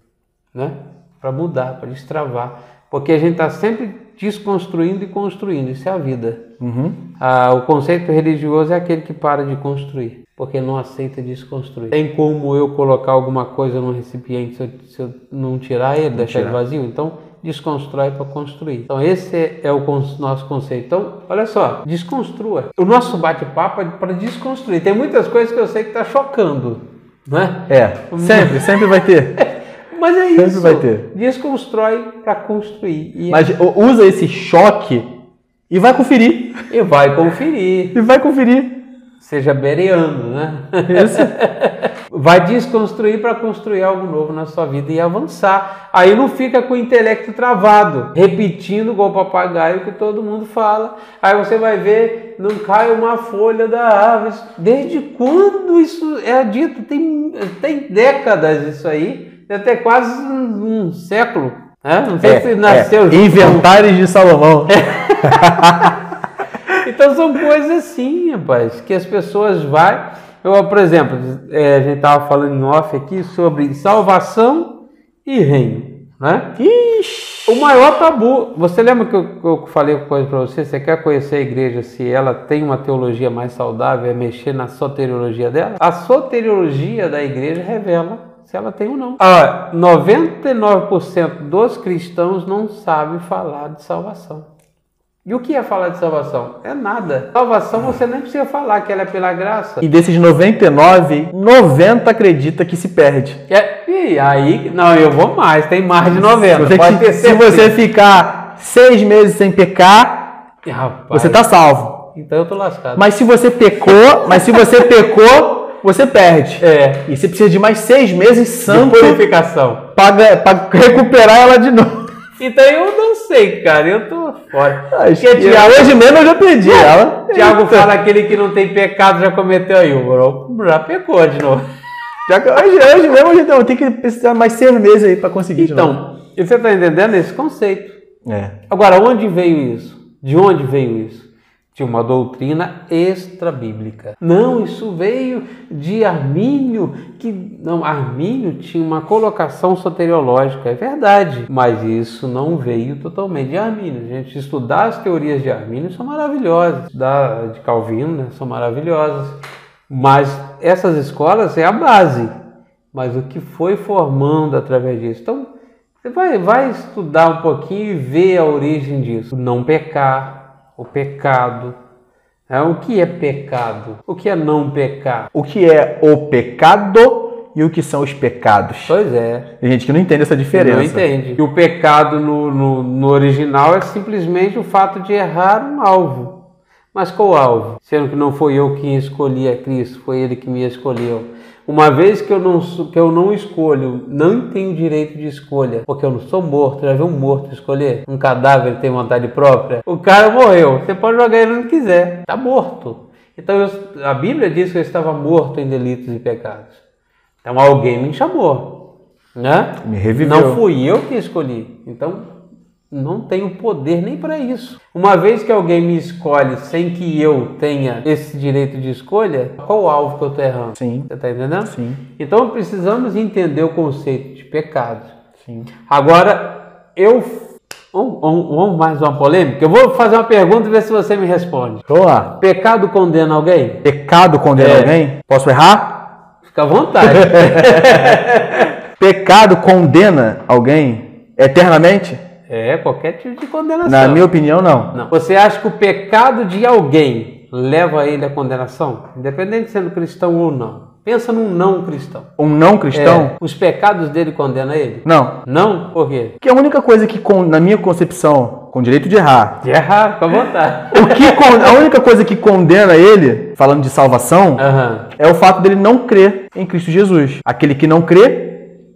né? Para mudar, para destravar. Porque a gente está sempre desconstruindo e construindo. Isso é a vida. Uhum. Ah, o conceito religioso é aquele que para de construir, porque não aceita desconstruir. Tem como eu colocar alguma coisa num recipiente se eu, se eu não tirar ele, deixar ele tirar. vazio? Então, desconstrói para construir. Então, esse é o nosso conceito. Então, olha só, desconstrua. O nosso bate-papo é para desconstruir. Tem muitas coisas que eu sei que está chocando, né? É, sempre, sempre vai ter. Mas é Sempre isso. vai ter. Desconstrói para construir. E, Mas o- usa esse choque e vai conferir. e vai conferir. E vai conferir. Seja bereano, né? Isso. Vai desconstruir para construir algo novo na sua vida e avançar. Aí não fica com o intelecto travado, repetindo igual papagaio que todo mundo fala. Aí você vai ver, não cai uma folha da árvore. Desde quando isso é dito? Tem, tem décadas isso aí, até quase um, um século. né? Não sei se nasceu é. Inventares de Salomão. então são coisas assim, rapaz, que as pessoas vai. Eu, por exemplo, é, a gente estava falando em off aqui sobre salvação e reino, né? Ixi. O maior tabu. Você lembra que eu, que eu falei uma coisa para você? Você quer conhecer a igreja se ela tem uma teologia mais saudável? É mexer na soteriologia dela? A soteriologia da igreja revela se ela tem ou não. Ah, 99% dos cristãos não sabem falar de salvação. E o que é falar de salvação? É nada. Salvação você nem precisa falar que ela é pela graça. E desses 99, 90 acredita que se perde. É, e aí, não, eu vou mais, tem mais de 90. Você pode que- ter se você ficar seis meses sem pecar, Rapaz, você tá salvo. Então eu tô lascado. Mas se você pecou, mas se você pecou, você perde. É. E você precisa de mais seis meses De santo purificação. para recuperar ela de novo. Então eu não sei, cara, eu tô fora. Acho Porque que Tiago, hoje mesmo eu já perdi ela. Tiago fala aquele que não tem pecado já cometeu aí. O já pecou de novo. Já hoje, hoje mesmo não, tem que precisar mais seis meses aí para conseguir. Então, você está entendendo esse conceito? É. Agora, onde veio isso? De onde veio isso? De uma doutrina extra-bíblica. Não, isso veio de Armínio, que não, Armínio tinha uma colocação soteriológica, é verdade, mas isso não veio totalmente de Armínio. Gente estudar as teorias de Armínio são maravilhosas, da de Calvino, né, são maravilhosas. Mas essas escolas é a base. Mas o que foi formando através disso? Então, Você vai, vai estudar um pouquinho e ver a origem disso. Não pecar, o pecado. É, o que é pecado? O que é não pecar? O que é o pecado e o que são os pecados? Pois é. Tem gente que não entende essa diferença. Não entende. E o pecado no, no, no original é simplesmente o fato de errar um alvo. Mas qual alvo? Sendo que não foi eu quem escolhi a Cristo, foi Ele que me escolheu. Uma vez que eu não, que eu não escolho, não tenho direito de escolha, porque eu não sou morto. Já viu um morto escolher? Um cadáver tem vontade própria? O cara morreu. Você pode jogar ele onde quiser. Está morto. Então eu, a Bíblia diz que eu estava morto em delitos e pecados. Então alguém me chamou. Né? Me reviveu. Não fui eu que escolhi. Então não tenho poder nem para isso. Uma vez que alguém me escolhe sem que eu tenha esse direito de escolha, qual o alvo que eu estou errando? Sim. Você está entendendo? Sim. Então precisamos entender o conceito de pecado. Sim. Agora, eu. Vamos, vamos mais uma polêmica? Eu vou fazer uma pergunta e ver se você me responde. Lá. Pecado condena alguém? Pecado condena É. alguém? Posso errar? Fica à vontade. Pecado condena alguém eternamente? É, qualquer tipo de condenação. Na minha opinião, não. Não. Você acha que o pecado de alguém leva ele à condenação? Independente de sendo cristão ou não. Pensa num não cristão. Um não cristão? É, os pecados dele condenam ele? Não. Não? Por quê? Que a única coisa que, na minha concepção, com direito de errar, De errar, fica à vontade. o que con- a única coisa que condena ele, falando de salvação, Aham. é o fato dele não crer em Cristo Jesus. Aquele que não crê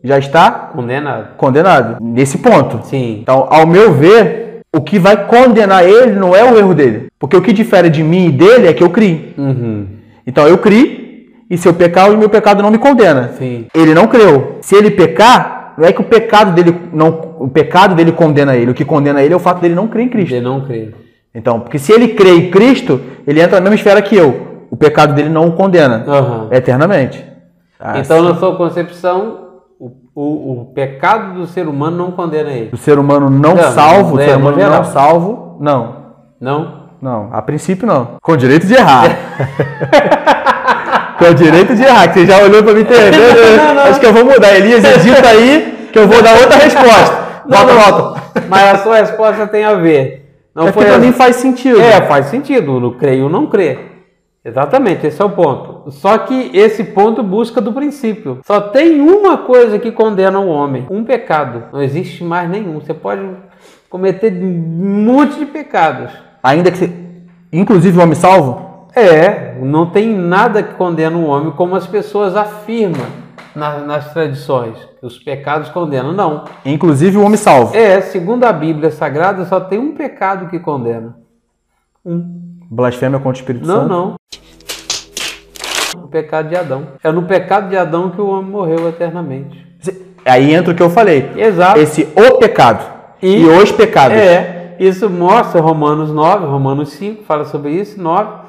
já está Condenado. condenado. Nesse ponto. Sim. Então, ao meu ver, o que vai condenar ele não é o erro dele. Porque o que difere de mim e dele é que eu criei. Uhum. Então eu criei, e se eu pecar, o meu pecado não me condena. Sim. Ele não creu. Se ele pecar, não é que o pecado dele não, o pecado dele condena ele. O que condena ele é o fato dele não crer em Cristo. Ele não crê. Então, porque se ele crê em Cristo, ele entra na mesma esfera que eu. O pecado dele não o condena Aham. eternamente. Ah, Então, na sua concepção, o, o, pecado do ser humano não condena ele. o ser humano não, Não, salvo, o é, ser no humano geral. não salvo, não. Não? Não, a princípio não. Com direito de errar. Com direito de errar, que você já olhou pra mim ter. Não, não. Acho que eu vou mudar. Elias, edita aí que eu vou dar outra resposta. Volta, volta. Mas a sua resposta tem a ver. Não é foi pra a- mim faz sentido. É, faz sentido. No creio ou não crê. Exatamente, esse é o ponto. Só que esse ponto busca do princípio. Só tem uma coisa que condena o homem: um pecado. Não existe mais nenhum. Você pode cometer um monte de pecados. Ainda que. Inclusive o homem salvo? É, não tem nada que condena o homem como as pessoas afirmam na- nas tradições. Os pecados condenam. Não. Inclusive o homem salvo. É, segundo a Bíblia Sagrada, só tem um pecado que condena. Um. Blasfêmia contra o Espírito Não, Santo. não. O pecado de Adão. É no pecado de Adão que o homem morreu eternamente. Aí entra o que eu falei. Exato. Esse o pecado. E- E, os pecados. É, isso mostra Romanos 9, Romanos 5, fala sobre isso, 9.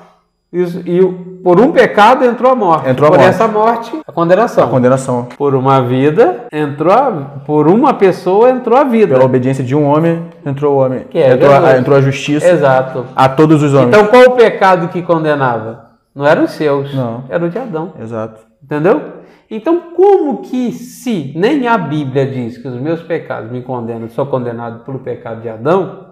Isso, e por um pecado entrou a morte. Entrou a por morte. essa morte, a condenação. A condenação. Por uma vida, entrou a, por uma pessoa entrou a vida. Pela obediência de um homem, entrou o homem. Que é entrou, a, entrou a justiça Exato. a todos os homens. Então qual o pecado que condenava? Não eram os seus, Não. era o de Adão. Exato. Entendeu? Então, como que se nem a Bíblia diz que os meus pecados me condenam, sou condenado pelo pecado de Adão,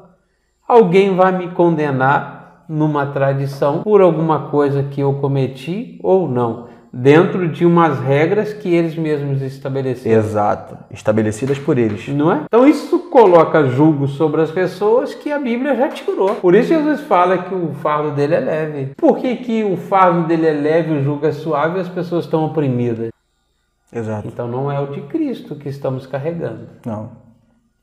alguém vai me condenar numa tradição por alguma coisa que eu cometi ou não, dentro de umas regras que eles mesmos estabeleceram. Exato. Estabelecidas por eles. Não é? Então isso coloca julgo sobre as pessoas que a Bíblia já tirou. Por isso Jesus fala que o fardo dele é leve. Por que, que o fardo dele é leve, o jugo é suave e as pessoas estão oprimidas? Exato. Então não é o de Cristo que estamos carregando. Não.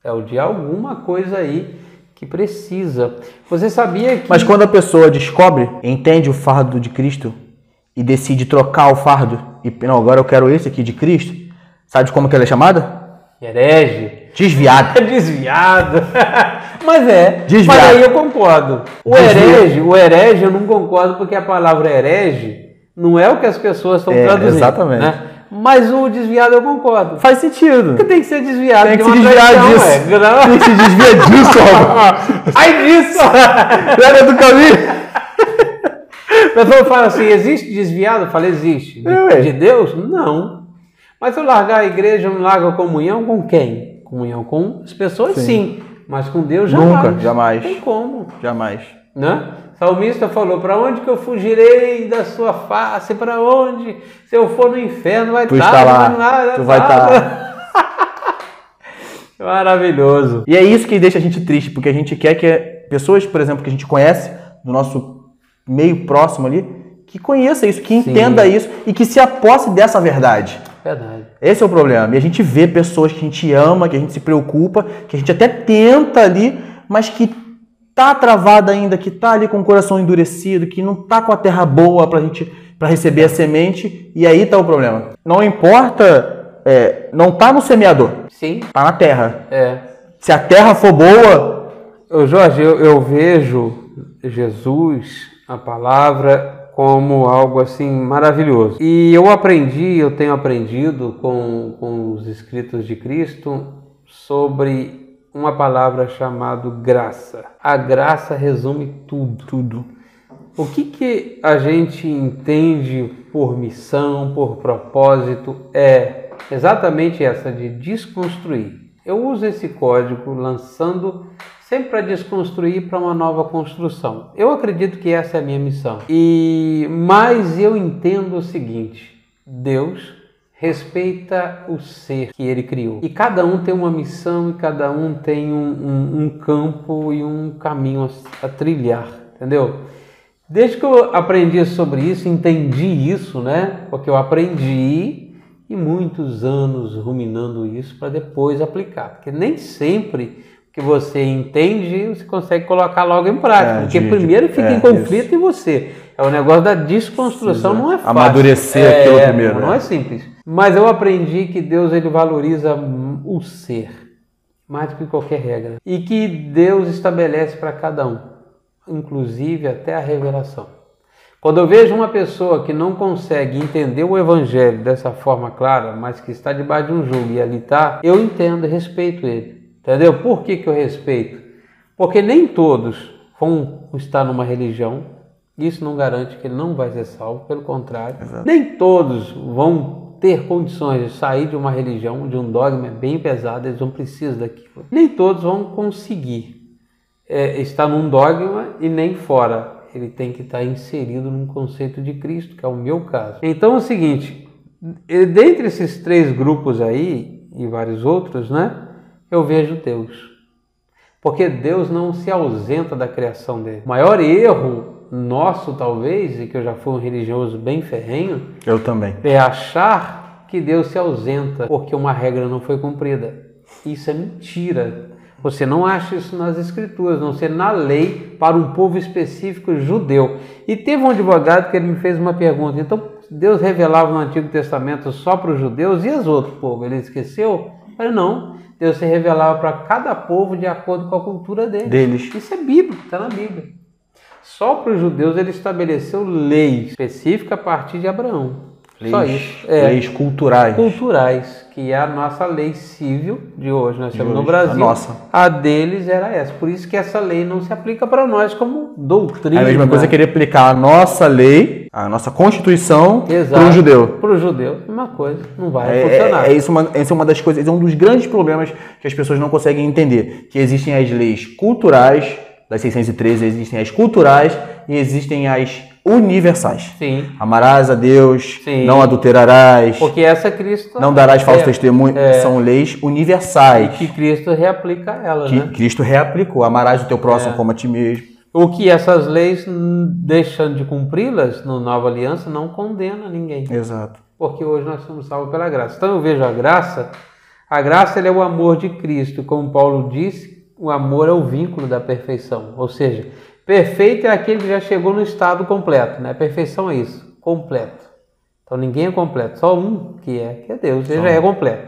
É o de alguma coisa aí que precisa. Você sabia que. Mas quando a pessoa descobre, entende o fardo de Cristo e decide trocar o fardo e não, agora eu quero esse aqui de Cristo, sabe como que ela é chamada? Herege. Desviada. Desviado. Mas é. Desviado. Mas aí eu concordo. O herege, o herege eu não concordo porque a palavra herege não é o que as pessoas estão É, traduzindo. exatamente. né? Mas o desviado eu concordo. Faz sentido. Porque tem que ser desviado. Tem que se desviar traição, disso. é. Não- Tem que se desvia disso, rapaz. Ai disso! Lembra do caminho? Pessoa fala assim: existe desviado? Eu falo, existe. De, É, de Deus? Não. Mas eu largar a igreja, eu não largo a comunhão com quem? Comunhão com as pessoas, sim. Sim. Mas com Deus, jamais. Nunca, jamais. Não tem como. Jamais. Né? Salmista falou: Para onde que eu fugirei da sua face? Para onde? Se eu for no inferno, vai Tu estar está lá. lá, Tu vai estar. Maravilhoso. E é isso que deixa a gente triste, porque a gente quer que pessoas, por exemplo, que a gente conhece, do nosso meio próximo ali, que conheça isso, que Sim. entenda isso e que se aposse dessa verdade. Verdade. Esse é o problema. E a gente vê pessoas que a gente ama, que a gente se preocupa, que a gente até tenta ali, mas que tá travada ainda, que tá ali com o coração endurecido, que não tá com a terra boa pra gente para receber a semente, e aí tá o problema. Não importa, é, não tá no semeador, Sim, tá na terra. é. Se a terra for boa, Ô Jorge, eu, eu vejo Jesus, a palavra, como algo assim maravilhoso. E eu aprendi, eu tenho aprendido com, com os escritos de Cristo sobre uma palavra chamada graça. A graça resume tudo. tudo. O que, que a gente entende por missão, por propósito, é exatamente essa de desconstruir. Eu uso esse código lançando sempre para desconstruir para uma nova construção. Eu acredito que essa é a minha missão. E mas eu entendo o seguinte: Deus respeita o ser que ele criou. E cada um tem uma missão e cada um tem um, um- um campo e um caminho a, a trilhar, entendeu? Desde que eu aprendi sobre isso, entendi isso, né? Porque eu aprendi e muitos anos ruminando isso para depois aplicar. Porque nem sempre que você entende, você consegue colocar logo em prática. É, porque de- primeiro de- fica é, em conflito em você. É o negócio da desconstrução, não é fácil. Amadurecer é, aquilo primeiro, Não né? é simples. Mas eu aprendi que Deus ele valoriza o ser mais do que qualquer regra. E que Deus estabelece para cada um, inclusive até a revelação. Quando eu vejo uma pessoa que não consegue entender o evangelho dessa forma clara, mas que está debaixo de um jugo e ali está, eu entendo e respeito ele. Entendeu? Por que, que eu respeito? Porque nem todos vão estar numa religião, isso não garante que ele não vai ser salvo, pelo contrário. Nem todos vão ter condições de sair de uma religião, de um dogma bem pesado, eles não precisam daquilo. Nem todos vão conseguir é, estar num dogma e nem fora. Ele tem que estar inserido num conceito de Cristo, que é o meu caso. Então é o seguinte, dentre esses três grupos aí, e vários outros, né? Eu vejo Deus. Porque Deus não se ausenta da criação dele. O maior erro nosso, talvez, e que eu já fui um religioso bem ferrenho, Eu também. é achar que Deus se ausenta porque uma regra não foi cumprida. Isso é mentira. Você não acha isso nas escrituras, não ser na lei para um povo específico judeu. E teve um advogado que ele me fez uma pergunta. Então, Deus revelava no Antigo Testamento só para os judeus e os outros povos? Ele esqueceu? Eu falei, não. Deus se revelava para cada povo de acordo com a cultura deles. Deles. Isso é bíblico, está na Bíblia. Só para os judeus ele estabeleceu lei específica a partir de Abraão. Só Leis, isso. É, leis culturais. culturais, que é a nossa lei civil de hoje. Nós temos no hoje, Brasil. a nossa. A deles era essa. Por isso que essa lei não se aplica para nós como doutrina. É a mesma coisa querer aplicar a nossa lei, a nossa Constituição, para um judeu. Para o judeu, uma coisa. Não vai É, funcionar. é, é isso uma, essa é uma das coisas, é um dos grandes problemas que as pessoas não conseguem entender. Que existem as leis culturais, das 613, existem as culturais e existem as universais. Sim. Amarás a Deus, Sim. não adulterarás, Porque essa Cristo. não darás falso é, testemunho. São leis universais Que Cristo reaplica ela, que né? Cristo reaplicou. Amarás o teu É. próximo como a ti mesmo. O que essas leis, deixando de cumpri-las na nova aliança, não condena ninguém. Exato. Porque hoje nós somos salvos pela graça. Então eu vejo a graça, a graça é o amor de Cristo. Como Paulo disse, o amor é o vínculo da perfeição. Ou seja, perfeito é aquele que já chegou no estado completo. Né? Perfeição é isso, completo. Então ninguém é completo, só um que é, que é Deus, ele já é completo.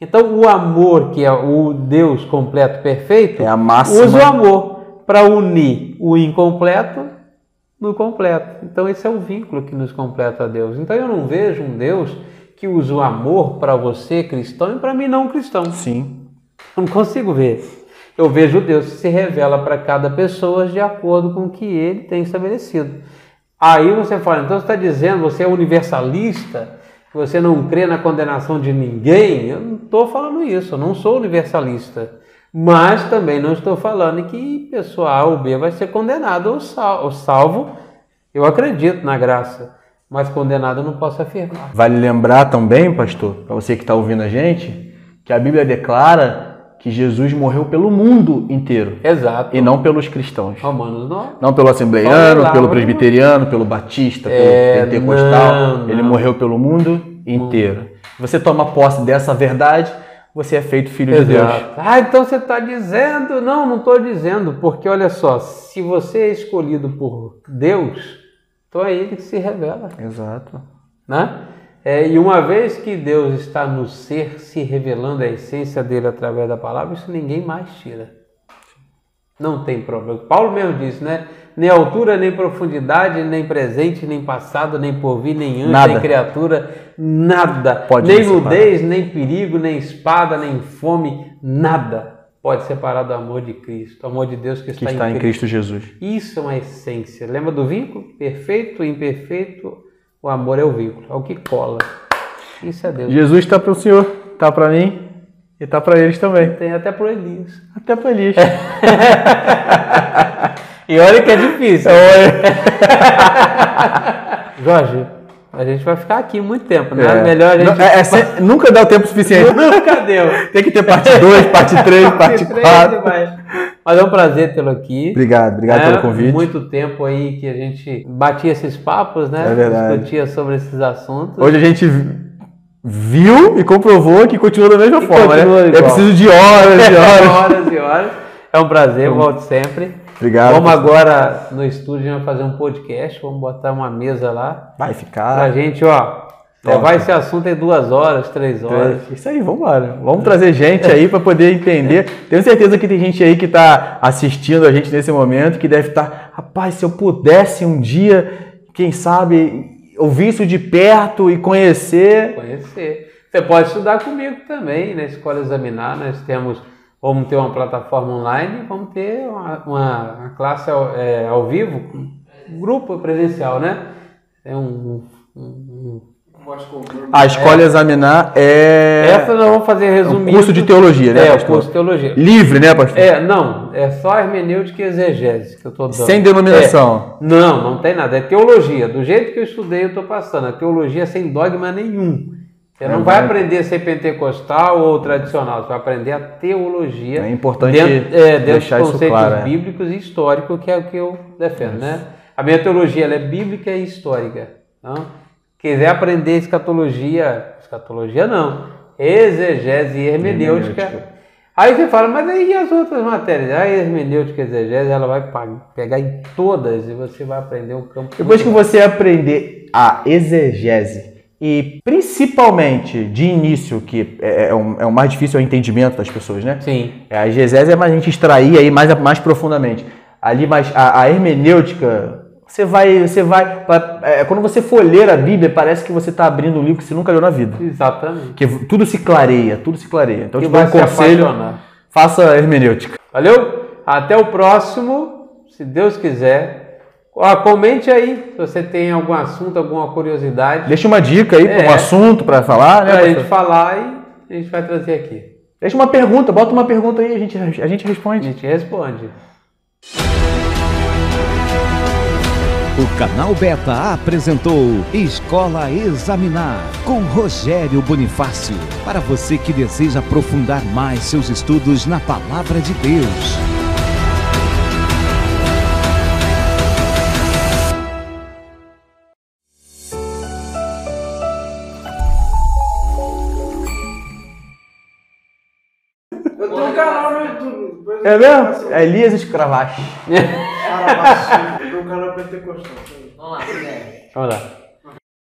Então o amor, que é o Deus completo, perfeito, É usa o amor para unir o incompleto no completo. Então esse é o vínculo que nos completa a Deus. Então eu não vejo um Deus que usa o amor para você cristão e para mim não cristão. Sim. Eu não consigo ver. Eu vejo Deus que se revela para cada pessoa de acordo com o que ele tem estabelecido. Aí você fala, então você está dizendo, você é universalista? que você não crê na condenação de ninguém, eu não estou falando isso, eu não sou universalista. Mas também não estou falando que pessoa A ou B vai ser condenado ou salvo. Eu acredito na graça, mas condenado eu não posso afirmar. Vale lembrar também, pastor, para você que está ouvindo a gente, que a Bíblia declara que Jesus morreu pelo mundo inteiro. Exato. E não pelos cristãos. Romanos 9. Não pelo assembleiano, pelo presbiteriano, pelo batista, é, pelo pentecostal. Não, Ele morreu pelo mundo inteiro. Você toma posse dessa verdade, você é feito filho Exato. de Deus. Ah, então você está dizendo. Não, não estou dizendo, porque olha só, se você é escolhido por Deus, então é Ele que se revela. Exato. Né? É, e uma vez que Deus está no ser, se revelando a essência dele através da palavra, isso ninguém mais tira. Não tem problema. Paulo mesmo disse, né? Nem altura, nem profundidade, nem presente, nem passado, nem porvir, nem anjo, nada. nem criatura, nada. Pode nem nudez, nem perigo, nem espada, nem fome, nada pode separar do amor de Cristo, o amor de Deus que está, que está em, Cristo. em Cristo Jesus. Isso é uma essência. Lembra do vínculo? Perfeito, imperfeito, o amor é o vínculo, é o que cola. Isso é Deus. Jesus está para o Senhor, está para mim e está para eles também. Tem até para Elias. Até para Elias. e olha que é difícil. Jorge, a gente vai ficar aqui muito tempo, né? É. Melhor a gente. É, é, nunca dá o tempo suficiente. Nunca deu. Tem que ter parte 2, parte 3, parte 4. Mas é um prazer tê-lo aqui. Obrigado, obrigado é, pelo convite. Muito tempo aí que a gente batia esses papos, né? É verdade. Discutia sobre esses assuntos. Hoje a gente viu e comprovou que continua da mesma e forma, né? Igual. É preciso de horas e horas. horas e horas. É um prazer, então, volte sempre. Obrigado. Vamos agora no estúdio vamos fazer um podcast, vamos botar uma mesa lá. Vai ficar. Pra gente, ó, Levar esse assunto em duas horas, três horas. Isso aí, vamos embora. Vamos trazer gente aí para poder entender. Tenho certeza que tem gente aí que está assistindo a gente nesse momento que deve estar, tá, rapaz, se eu pudesse um dia, quem sabe, ouvir isso de perto e conhecer. Conhecer. Você pode estudar comigo também na Escola Examinar. Nós temos, vamos ter uma plataforma online, vamos ter uma, uma, uma classe ao, é, ao vivo, um grupo presencial, né? É um, um a escola é. examinar é. Essa nós vamos fazer resumindo. É um curso de teologia, né? É, pastor? curso de teologia. Livre, né, pastor? É, não. É só hermenêutica e exegese que eu estou dando. Sem denominação. É. Não, não tem nada. É teologia. Do jeito que eu estudei, eu estou passando. A teologia sem dogma nenhum. Você não é vai aprender a ser pentecostal ou tradicional, você vai aprender a teologia. É importante dentro, é, dentro deixar dos conceitos claro, é. bíblicos e históricos, que é o que eu defendo, né? A minha teologia é bíblica e histórica. Não? quiser aprender escatologia, escatologia não, exegese e hermenêutica, hermenêutica. aí você fala, mas aí as outras matérias? A hermenêutica e exegese, ela vai pegar em todas e você vai aprender um campo. Depois que você aprender a exegese, e principalmente de início, que é, é, um, é o mais difícil é o entendimento das pessoas, né? Sim. É, a exegese é mais a gente extrair aí mais, mais profundamente. Ali, mais a, a hermenêutica você vai, você vai. É, quando você for ler a Bíblia, parece que você está abrindo um livro que você nunca leu na vida. Exatamente. Que tudo se clareia, tudo se clareia. Então, que te dou um conselho. Apaixonar. Faça hermenêutica. Valeu? Até o próximo, se Deus quiser. Ó, comente aí se você tem algum assunto, alguma curiosidade. Deixa uma dica aí, é, um assunto para falar, né? Para a gente falar e a gente vai trazer aqui. Deixa uma pergunta, bota uma pergunta aí, a gente, a gente responde. A gente responde. O canal Beta apresentou Escola Examinar com Rogério Bonifácio. Para você que deseja aprofundar mais seus estudos na Palavra de Deus. É mesmo? É Elias Escravache. Escravache. Tem um canal pentecostal. Vamos lá, Vamos lá.